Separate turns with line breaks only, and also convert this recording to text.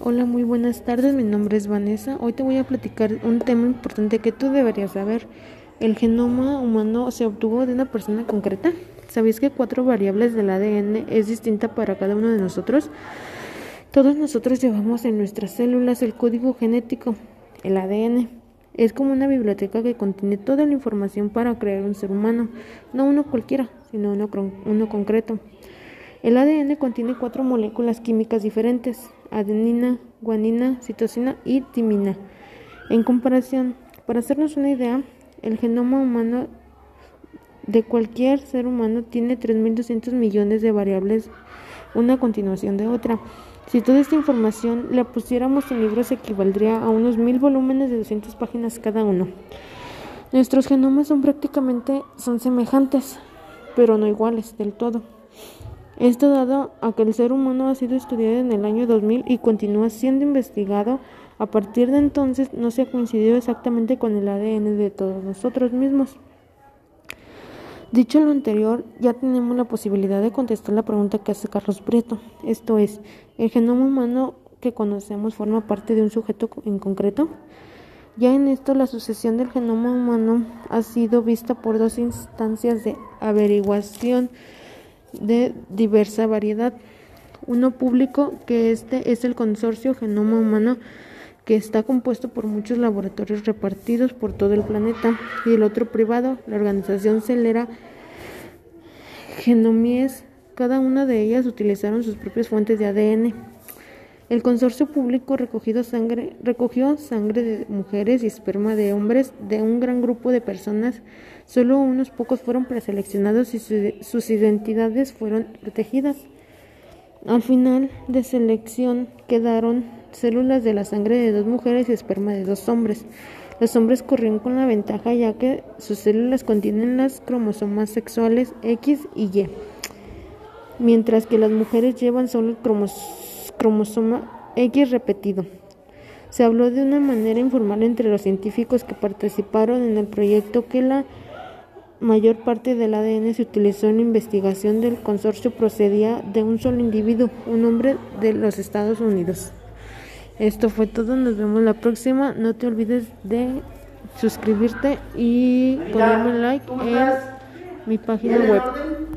Hola, muy buenas tardes. Mi nombre es Vanessa. Hoy te voy a platicar un tema importante que tú deberías saber. El genoma humano se obtuvo de una persona concreta. ¿Sabías que cuatro variables del ADN es distinta para cada uno de nosotros? Todos nosotros llevamos en nuestras células el código genético, el ADN. Es como una biblioteca que contiene toda la información para crear un ser humano, no uno cualquiera, sino uno, uno concreto. El ADN contiene cuatro moléculas químicas diferentes, adenina, guanina, citosina y timina. En comparación, para hacernos una idea, el genoma humano de cualquier ser humano tiene 3.200 millones de variables, una continuación de otra. Si toda esta información la pusiéramos en libros equivaldría a unos mil volúmenes de 200 páginas cada uno. Nuestros genomas son prácticamente son semejantes, pero no iguales del todo. Esto dado a que el ser humano ha sido estudiado en el año 2000 y continúa siendo investigado, a partir de entonces no se ha coincidido exactamente con el ADN de todos nosotros mismos. Dicho lo anterior, ya tenemos la posibilidad de contestar la pregunta que hace Carlos Prieto, esto es, ¿el genoma humano que conocemos forma parte de un sujeto en concreto? Ya en esto la sucesión del genoma humano ha sido vista por dos instancias de averiguación de diversa variedad. Uno público, que este es el Consorcio Genoma Humano, que está compuesto por muchos laboratorios repartidos por todo el planeta, y el otro privado, la organización celera Genomies. Cada una de ellas utilizaron sus propias fuentes de ADN. El consorcio público sangre, recogió sangre de mujeres y esperma de hombres de un gran grupo de personas. Solo unos pocos fueron preseleccionados y sus identidades fueron protegidas. Al final de selección quedaron células de la sangre de dos mujeres y esperma de dos hombres. Los hombres corrieron con la ventaja ya que sus células contienen las cromosomas sexuales X y Y, mientras que las mujeres llevan solo el cromosoma cromosoma X repetido. Se habló de una manera informal entre los científicos que participaron en el proyecto que la mayor parte del ADN se utilizó en la investigación del consorcio procedía de un solo individuo, un hombre de los Estados Unidos. Esto fue todo, nos vemos la próxima. No te olvides de suscribirte y ponerme like en mi página web.